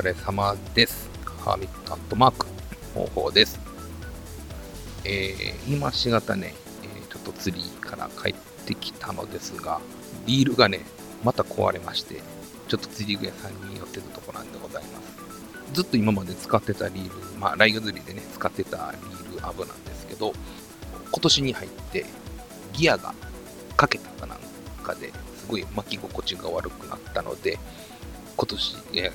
疲れ様です。ハーミットアットマーク、方法です。えー、今しがたね、え、ちょっと釣りから帰ってきたのですが、リールがね、また壊れまして、ちょっと釣り具屋さんに寄ってるとこなんでございます。ずっと今まで使ってたリール、まあ、ライガ釣りでね、使ってたリールアブなんですけど、今年に入ってギアがかけたかなんかですごい巻き心地が悪くなったので、今年、いや、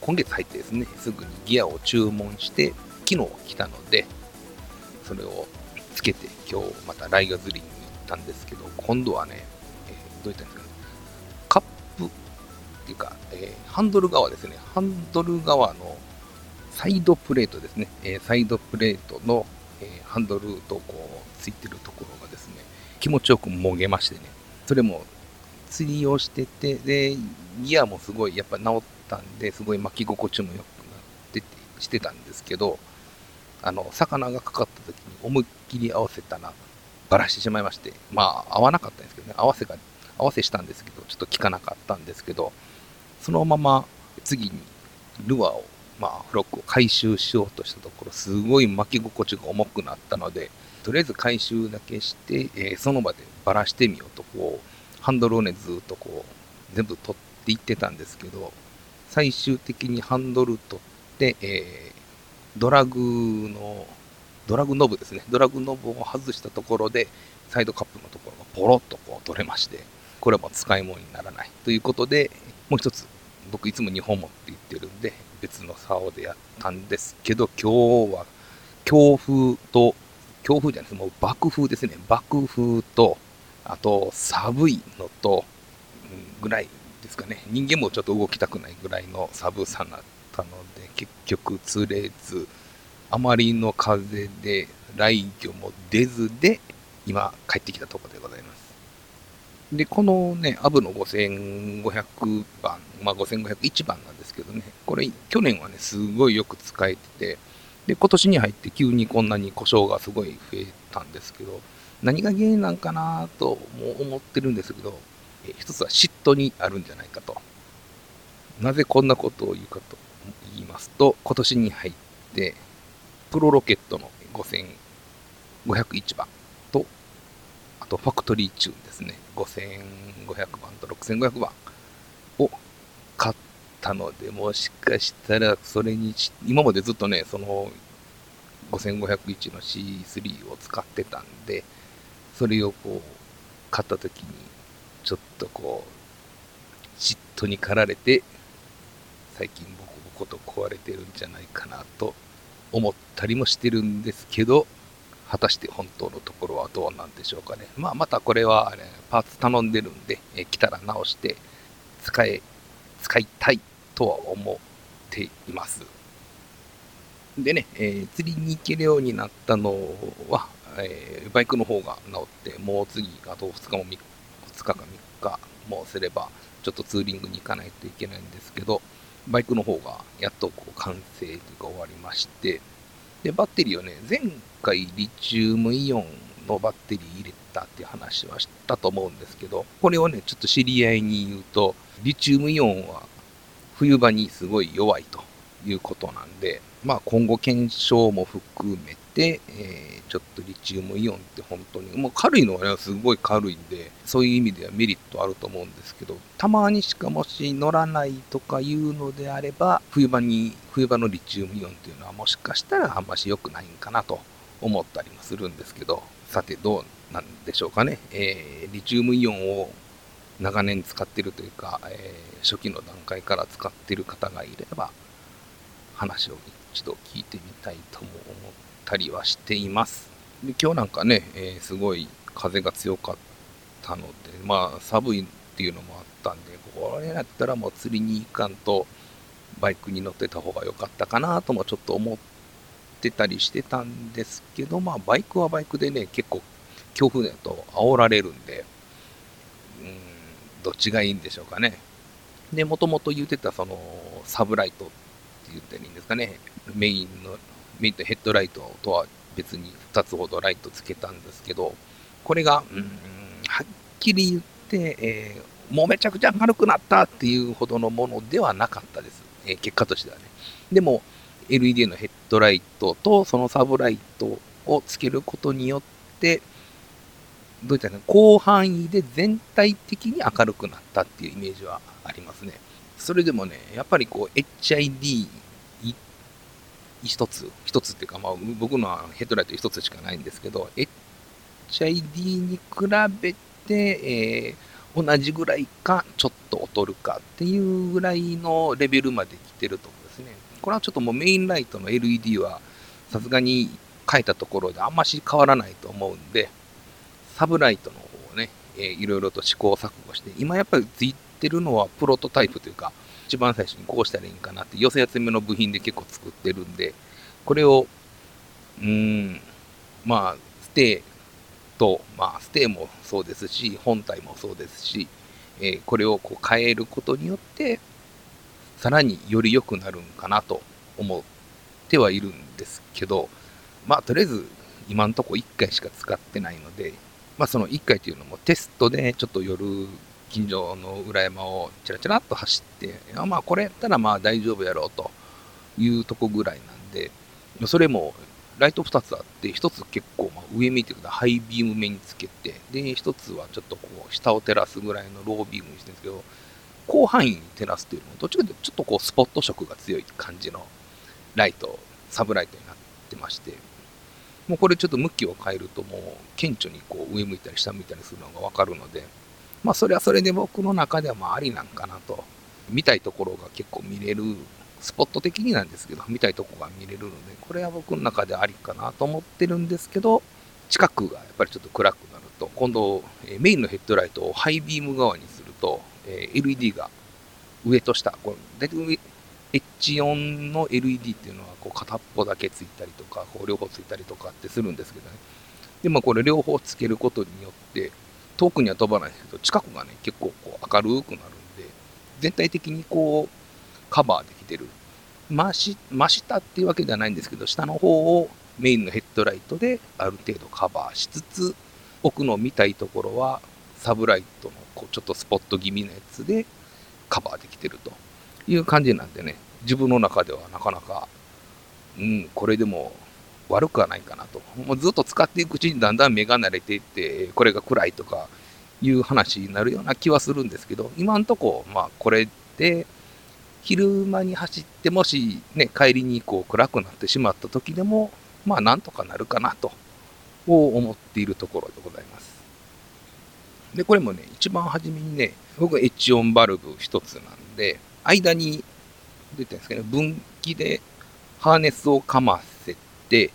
今月入ってですね、すぐにギアを注文して、昨日来たので、それをつけて、今日またライガ釣りに行ったんですけど、今度はね、えー、どういったんですかね、カップっていうか、えー、ハンドル側ですね、ハンドル側のサイドプレートですね、え、サイドプレートの、えハンドルとこうついてるところがですね、気持ちよくもげましてね、それも釣りをしてて、で、ギアもすごいやっぱ治ったんで、すごい巻き心地も良くなってて、してたんですけど、あの、魚がかかった時に思いっきり合わせたら、バラしてしまいまして、まあ、合わなかったんですけどね、合わせが、合わせしたんですけど、ちょっと効かなかったんですけど、そのまま次にルアーを、まあ、フロックを回収しようとしたところ、すごい巻き心地が重くなったので、とりあえず回収だけして、えー、その場でバラしてみようと、こう、ハンドルをね、ずっとこう、全部取っていってたんですけど、最終的にハンドル取って、えー、ドラグの、ドラグノブですね。ドラグノブを外したところで、サイドカップのところがポロッとこう取れまして、これはもう使い物にならないということで、もう一つ、僕いつも2本持って言ってるんで、別の竿でやったんですけど、今日は強風と、強風じゃないです、もう爆風ですね。爆風と、あと寒いのと、ぐらいですかね、人間もちょっと動きたくないぐらいの寒さだったので、結局釣れず、あまりの風で雷魚も出ずで、今帰ってきたところでございます。で、このね、アブの5500番、まあ5501番なんですけどね、これ去年はね、すごいよく使えてて、で、今年に入って急にこんなに故障がすごい増えたんですけど、何が原因なんかなとも思ってるんですけど、一つは嫉妬にあるんじゃないかと。なぜこんなことを言うかと言いますと、今年に入って、プロロケットの55001番と、あとファクトリーチューンですね、5500番と6500番を買ったので、もしかしたらそれに、今までずっとね、その5501の C3 を使ってたんで、それをこう、買った時に、とこう、嫉妬に駆られて、最近ボコボコと壊れてるんじゃないかなと思ったりもしてるんですけど、果たして本当のところはどうなんでしょうかね。まあ、またこれは、ね、パーツ頼んでるんで、え来たら直して使え、使いたいとは思っています。でね、えー、釣りに行けるようになったのは、えー、バイクの方が治って、もう次、あと2日も3、2日か3日もすれば、ちょっとツーリングに行かないといけないんですけど、バイクの方がやっとこう完成が終わりまして、で、バッテリーをね、前回リチウムイオンのバッテリー入れたっていう話はしたと思うんですけど、これをね、ちょっと知り合いに言うと、リチウムイオンは冬場にすごい弱いということなんで、まあ今後検証も含めて、えー、ちょっとリチウムイオンって本当に、もう軽いのはね、すごい軽いんで、そういう意味ではメリットあると思うんですけど、たまにしかもし乗らないとかいうのであれば、冬場に、冬場のリチウムイオンっていうのはもしかしたらあんまし良くないんかなと思ったりもするんですけど、さてどうなんでしょうかね。えー、リチウムイオンを長年使ってるというか、えー、初期の段階から使ってる方がいれば、話を一度聞いてみたいとも思ってたりはしています。で今日なんかね、えー、すごい風が強かったので、まあ寒いっていうのもあったんで、これやったらもう釣りに行かんとバイクに乗ってた方が良かったかなともちょっと思ってたりしてたんですけど、まあバイクはバイクでね、結構強風だと煽られるんで、うん、どっちがいいんでしょうかね。で、もともと言ってたそのサブライトって言ったらいいんですかね、メインのメインとヘッドライトとは別に2つほどライトつけたんですけど、これが、うん、はっきり言って、えー、もうめちゃくちゃ軽くなったっていうほどのものではなかったです。えー、結果としてはね。でも、LED のヘッドライトとそのサブライトをつけることによって、どういったか広範囲で全体的に明るくなったっていうイメージはありますね。それでもね、やっぱりこう HID 一つ、一つっていうか、まあ、僕のヘッドライト一つしかないんですけど、HID に比べて、えー、同じぐらいか、ちょっと劣るかっていうぐらいのレベルまで来てると思うんですね。これはちょっともうメインライトの LED は、さすがに変えたところであんまし変わらないと思うんで、サブライトの方をね、えー、いろいろと試行錯誤して、今やっぱりついてるのはプロトタイプというか、一番最初にこうしたらいいんかなって寄せ集めの部品で結構作ってるんで、これを、うーん、まあ、ステーと、まあ、ステーもそうですし、本体もそうですし、えー、これをこう変えることによって、さらにより良くなるんかなと思ってはいるんですけど、まあ、とりあえず、今んとこ1回しか使ってないので、まあ、その1回というのもテストでちょっと夜近所の裏山をチラチラっと走って、あまあこれやったらまあ大丈夫やろうというとこぐらいなんで、それもライト2つあって、1つ結構ま上見てくだハイビーム目につけて、で、1つはちょっとこう下を照らすぐらいのロービームにしてるんですけど、広範囲に照らすというのも、どっちかというとちょっとこうスポット色が強い感じのライト、サブライトになってまして、もうこれちょっと向きを変えるともう顕著にこう上向いたり下向いたりするのがわかるので、まあそれはそれで僕の中ではまあありなんかなと。見たいところが結構見れる、スポット的になんですけど、見たいとこが見れるので、これは僕の中でありかなと思ってるんですけど、近くがやっぱりちょっと暗くなると、今度、メインのヘッドライトをハイビーム側にすると、LED が上と下、これ大体 H4 の LED っていうのはこう片っぽだけついたりとか、こう両方ついたりとかってするんですけどね。でもこれ両方つけることによって、遠くには飛ばないですけど、近くがね、結構こう明るくなるんで、全体的にこう、カバーできてる。真し真下っていうわけではないんですけど、下の方をメインのヘッドライトである程度カバーしつつ、奥の見たいところはサブライトのこうちょっとスポット気味のやつでカバーできてるという感じなんでね、自分の中ではなかなか、うん、これでも悪くはないかなと。もうずっと使っていくうちにだんだん目が慣れていって、これが暗いとかいう話になるような気はするんですけど、今んとこ、まあこれで、昼間に走ってもしね、帰りにこう暗くなってしまった時でも、まあなんとかなるかなと、を思っているところでございます。で、これもね、一番初めにね、僕はエッジオンバルブ一つなんで、間に出てるんですけど、分岐でハーネスをかませて、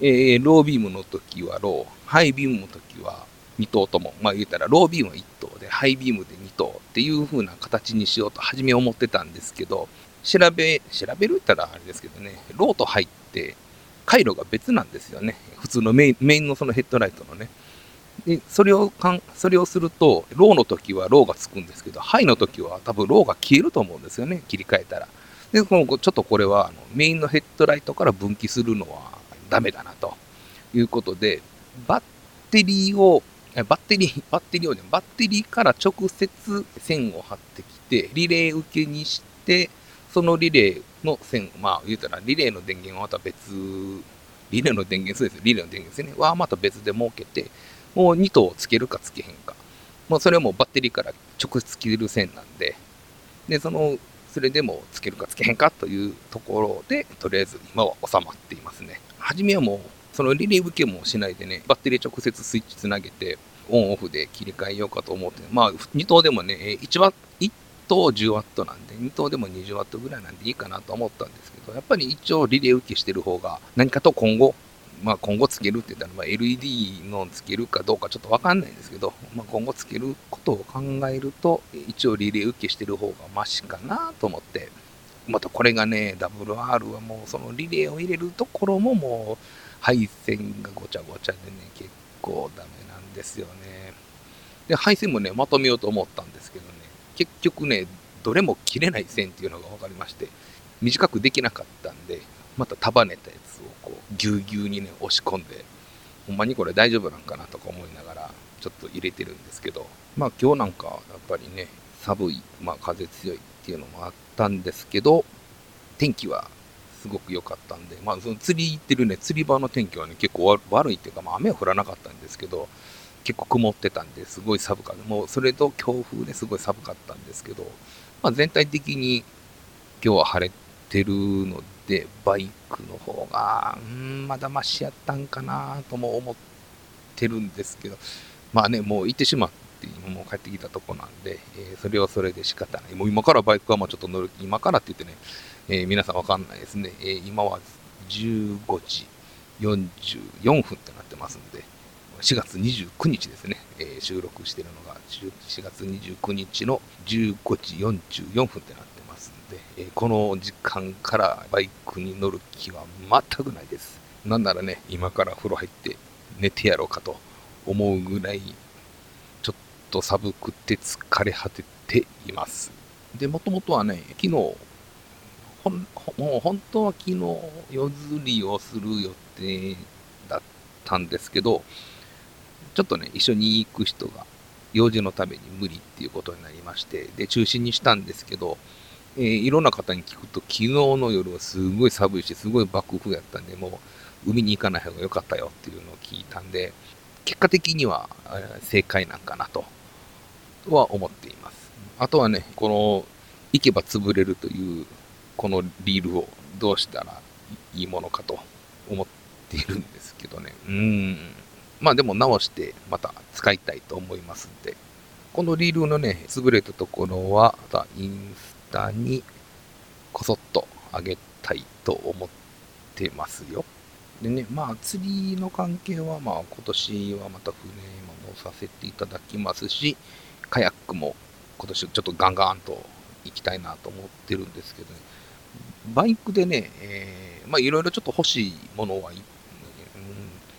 えー、ロービームの時はロー、ハイビームの時は2頭とも、まあ言ったらロービームは1頭で、ハイビームで2頭っていう風な形にしようと初め思ってたんですけど、調べ、調べるったらあれですけどね、ローとハイって回路が別なんですよね。普通のメインメインのそのヘッドライトのね。で、それをかん、それをすると、ローの時はローがつくんですけど、ハイの時は多分ローが消えると思うんですよね、切り替えたら。で、このちょっとこれはあのメインのヘッドライトから分岐するのはダメだなということで、バッテリーを、バッテリー、バッテリーをね、バッテリーから直接線を貼ってきて、リレー受けにして、そのリレーの線、まあ言うたらリレーの電源はまた別、リレーの電源、そうです、リレーの電源ですね、はまた別で設けて、もう2頭つけるかつけへんか。もうそれはもうバッテリーから直接切る線なんで、で、そのそれでもつけるかつけへんかというところで、とりあえず今は収まっていますね。初めはもう、そのリレー受けもしないでね、バッテリー直接スイッチつなげて、オンオフで切り替えようかと思って、まあ、2頭でもね、1ワ1頭 10W なんで、2頭でも 20W ぐらいなんでいいかなと思ったんですけど、やっぱり一応リレー受けしてる方が、何かと今後、まあ、今後つけるって言ったら、まあ、LED のつけるかどうかちょっとわかんないんですけど、まあ、今後つけることを考えると、一応リレー受けしてる方がマシかなと思って、またこれがね、WR はもうそのリレーを入れるところももう配線がごちゃごちゃでね、結構ダメなんですよね。で、配線もね、まとめようと思ったんですけどね、結局ね、どれも切れない線っていうのが分かりまして、短くできなかったんで、また束ねたやつをこうぎゅうぎゅうにね押し込んでほんまにこれ大丈夫なんかなとか思いながらちょっと入れてるんですけどまあ今日なんかやっぱりね寒い、まあ、風強いっていうのもあってたんですけど天気はすごく良かったんで、まあ、その釣り行ってるね、釣り場の天気はね、結構悪いっていうか、まあ、雨は降らなかったんですけど、結構曇ってたんですごい寒かった。もうそれと強風ですごい寒かったんですけど、まあ、全体的に今日は晴れてるので、バイクの方が、うん、まだマシやったんかなとも思ってるんですけど、まあね、もう行ってしまって、今もう帰ってきたとこなんで、えー、それはそれで仕方ない。もう今からバイクはもうちょっと乗る、今からって言ってね、えー、皆さんわかんないですね。えー、今は15時44分ってなってますんで、4月29日ですね、えー、収録してるのが4月29日の15時44分ってなってますんで、えー、この時間からバイクに乗る気は全くないです。なんならね、今から風呂入って寝てやろうかと思うぐらい、と寒くて疲れ果てています。で、もともとはね、昨日、ほんもう本当は昨日夜釣りをする予定だったんですけど、ちょっとね、一緒に行く人が用事のために無理っていうことになりまして、で、中止にしたんですけど、えー、いろんな方に聞くと、昨日の夜はすごい寒いし、すごい爆風やったんで、もう海に行かない方が良かったよっていうのを聞いたんで、結果的には正解なんかなと、は思っています。あとはね、この、行けば潰れるという、このリールをどうしたらいいものかと思っているんですけどね。うん。まあでも直してまた使いたいと思いますんで、このリールのね、優れたところは、またインスタにこそっとあげたいと思ってますよ。でね、まあ釣りの関係は、まあ今年はまた船もさせていただきますし、カヤックも今年ちょっとガンガンと行きたいなと思ってるんですけどね、バイクでね、えー、まあいろいろちょっと欲しいものはいっ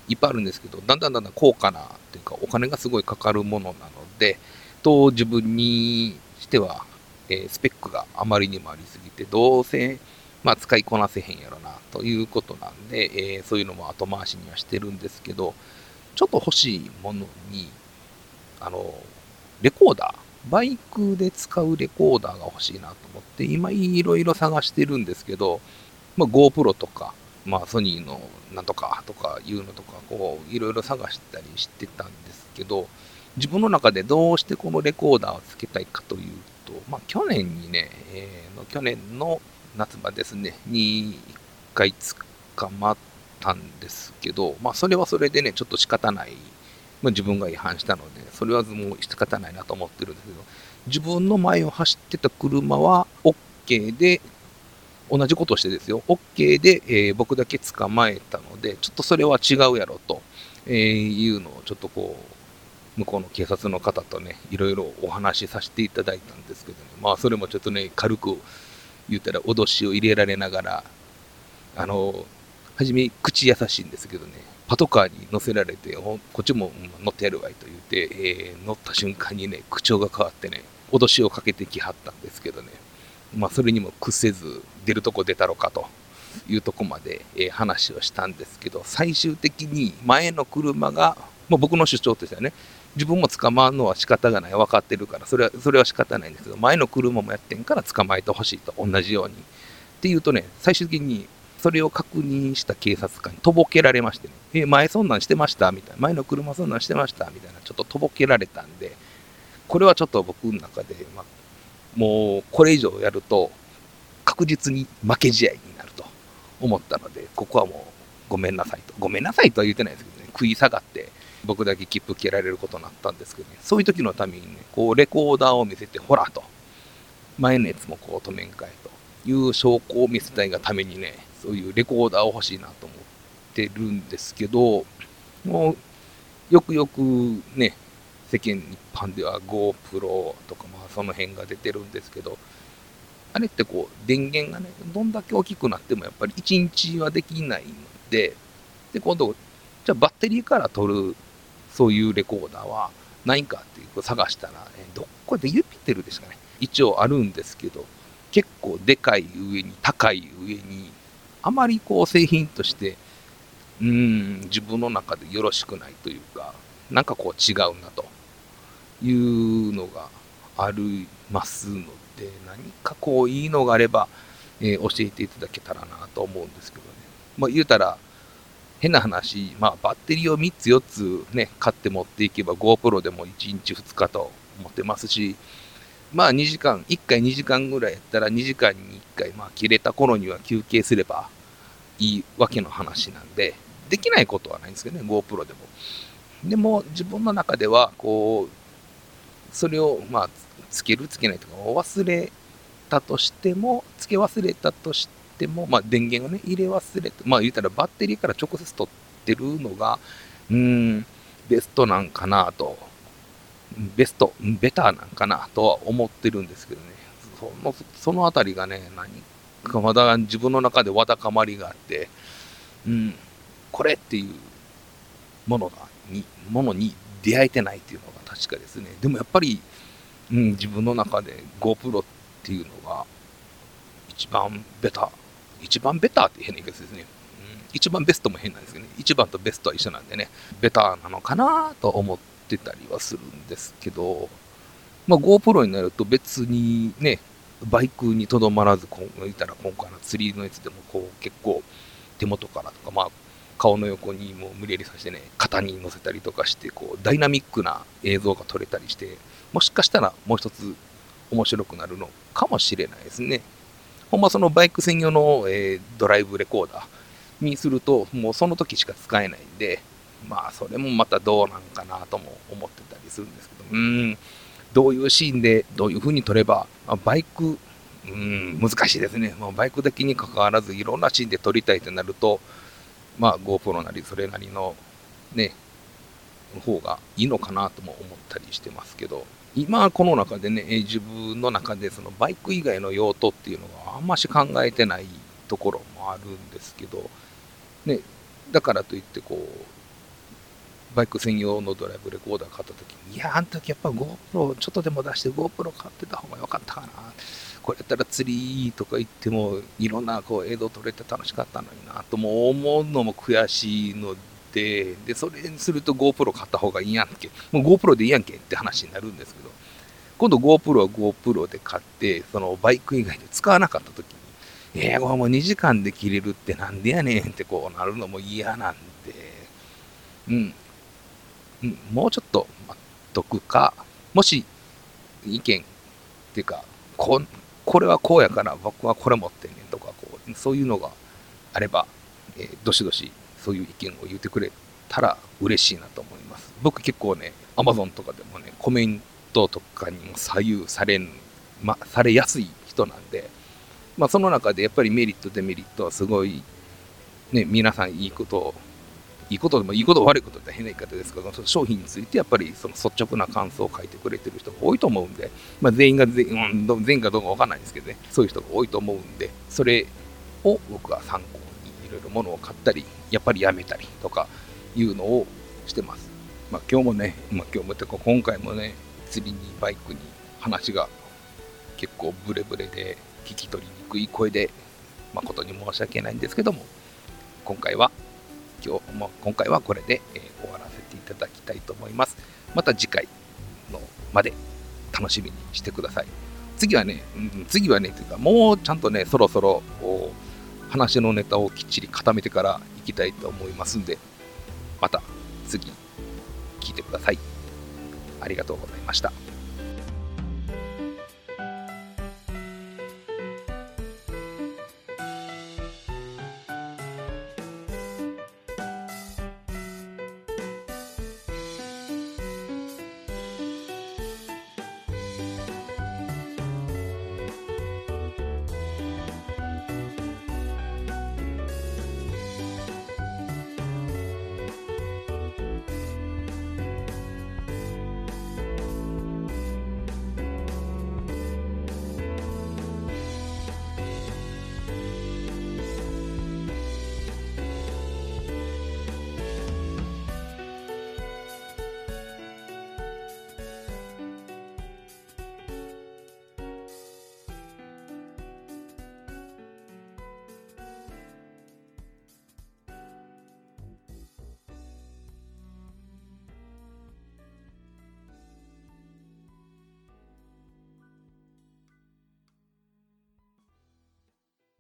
いっぱいあるんですけど、だんだんだんだん高価なっていうか、お金がすごいかかるものなので、と自分にしては、えー、スペックがあまりにもありすぎて、どうせ、まあ、使いこなせへんやろなということなんで、えー、そういうのも後回しにはしてるんですけど、ちょっと欲しいものに、あの、レコーダー、バイクで使うレコーダーが欲しいなと思って、今いろいろ探してるんですけど、まあ、GoPro とか、まあ、ソニーのなんとかとかいうのとか、こう、いろいろ探したりしてたんですけど、自分の中でどうしてこのレコーダーをつけたいかというと、まあ、去年にね、えー、去年の夏場ですね、に1回捕まったんですけど、まあ、それはそれでね、ちょっと仕方ない。まあ、自分が違反したので、それはもう仕方ないなと思ってるんですけど、自分の前を走ってた車は OK で、同じことをしてですよ、OK で、えー、僕だけ捕まえたので、ちょっとそれは違うやろと、え、いうのをちょっとこう、向こうの警察の方とね、いろいろお話しさせていただいたんですけどね、まあそれもちょっとね、軽く言ったら脅しを入れられながら、あの、はじめ口優しいんですけどね、パトカーに乗せられて、こっちも乗ってやるわいと言って、えー、乗った瞬間にね、口調が変わってね、脅しをかけてきはったんですけどね、まあそれにも屈せず、出るとこ出たろかというとこまで、えー、話をしたんですけど、最終的に前の車が、まあ、僕の主張としてはね、自分も捕まるのは仕方がない、分かってるから、それはそれは仕方ないんですけど、前の車もやってんから捕まえてほしいと、同じように。っていうとね、最終的にそれを確認した警察官にとぼけられましてね、え前そんなんしてました？みたいな、前の車そんなんしてました？みたいな、ちょっととぼけられたんで、これはちょっと僕の中で、まあ、もうこれ以上やると、確実に負け試合になると思ったので、ここはもうごめんなさいと。ごめんなさいとは言ってないですけどね、食い下がって僕だけ切符切られることになったんですけどね、そういう時のためにね、こうレコーダーを見せて、ほらと、前のやつもこう止めんかいと。いう証拠を見せたいがためにね、そういうレコーダーを欲しいなと思ってるんですけど、もうよくよくね、世間一般では GoPro とかまあその辺が出てるんですけど、あれってこう、電源がね、どんだけ大きくなってもやっぱり1日はできないので、で、今度、じゃあバッテリーから取る、そういうレコーダーはないかっていう探したら、ね、どこでユピテルですかね。一応あるんですけど、結構でかい上に、高い上に、あまりこう製品として、うん、自分の中でよろしくないというか、なんかこう違うなというのがありますので、何かこういいのがあれば、えー、教えていただけたらなと思うんですけどね。まあ、言うたら、変な話、まあ、バッテリーを3つ4つね、買って持っていけば GoPro でも1日2日と思ってますし、まあ2時間、1回2時間ぐらいやったら2時間に1回、まあ切れた頃には休憩すればいいわけの話なんで、できないことはないんですけどね、GoPro でも。でも自分の中では、こう、それをまあつけるつけないとか忘れたとしても、つけ忘れたとしても、まあ電源をね、入れ忘れて、まあ言ったらバッテリーから直接取ってるのが、うーん、ベストなんかなとベスト、ベターなんかなとは思ってるんですけどね、そのそのあたりがね、何かまだ自分の中でわだかまりがあって、うん、これっていうものがに、ものに出会えてないっていうのが確かですね。でもやっぱり、うん、自分の中で GoPro っていうのが一番ベター、一番ベターって変な言い方ですね。うん一番ベストも変なんですけどね、一番とベストは一緒なんでね、ベターなのかなと思ってってたりはするんですけど、まあ、GoPro になると別にね、バイクにとどまらず、こう言ったら今回の釣りのやつでもこう結構手元からとか、まあ、顔の横にもう無理やりさせてね、肩に乗せたりとかして、こうダイナミックな映像が撮れたりして、もしかしたらもう一つ面白くなるのかもしれないですね。ほんまそのバイク専用の、えー、ドライブレコーダーにすると、もうその時しか使えないんで、まあ、それもまたどうなんかなとも思ってたりするんですけど、うん、どういうシーンでどういう風に撮れば、あ、バイク、うん、難しいですね。まあ、バイク的に関わらず、いろんなシーンで撮りたいとなると、まあ、GoPro なり、それなりの、ね、方がいいのかなとも思ったりしてますけど、今この中でね、自分の中でそのバイク以外の用途っていうのがあんまし考えてないところもあるんですけど、ね、だからといってこう、バイク専用のドライブレコーダー買った時に、いや、あの時やっぱ GoPro ちょっとでも出して GoPro 買ってた方が良かったかな。これやったら釣りとか行っても、いろんなこう映像撮れて楽しかったのになとも思うのも悔しいので、で、それにすると GoPro 買った方がいいやんけ。もう GoPro でいいやんけって話になるんですけど、今度 GoPro は GoPro で買って、そのバイク以外で使わなかった時に、いや、もう2時間で切れるってなんでやねんってこうなるのも嫌なんで、うん、もうちょっと待っとくか、もし意見っていうか、ここれはこうやから僕はこれ持ってんねんとか、こうそういうのがあれば、えー、どしどしそういう意見を言ってくれたら嬉しいなと思います。僕結構ね、Amazon とかでもね、コメントとかにも左右されん、ま、されやすい人なんで、まあ、その中でやっぱりメリット、デメリットはすごい、ね、皆さんいいことをいいことでもいいこと悪いことって変な言い方ですけど、商品についてやっぱりその率直な感想を書いてくれてる人が多いと思うんで、まあ、全員が全員、うん、全員かどうかわかんないんですけどね、そういう人が多いと思うんで、それを僕は参考にいろいろ物を買ったり、やっぱりやめたりとかいうのをしてます。まあ、今日もね、まあ、今日もてか今回もね、釣りにバイクに話が結構ブレブレで聞き取りにくい声で誠に申し訳ないんですけども、今回は今日、まあ、今回はこれで、えー、終わらせていただきたいと思います。また次回のまで楽しみにしてください。次はね、うん、次はね、というか、もうちゃんとね、そろそろ話のネタをきっちり固めてからいきたいと思いますんで、また次、聞いてください。ありがとうございました。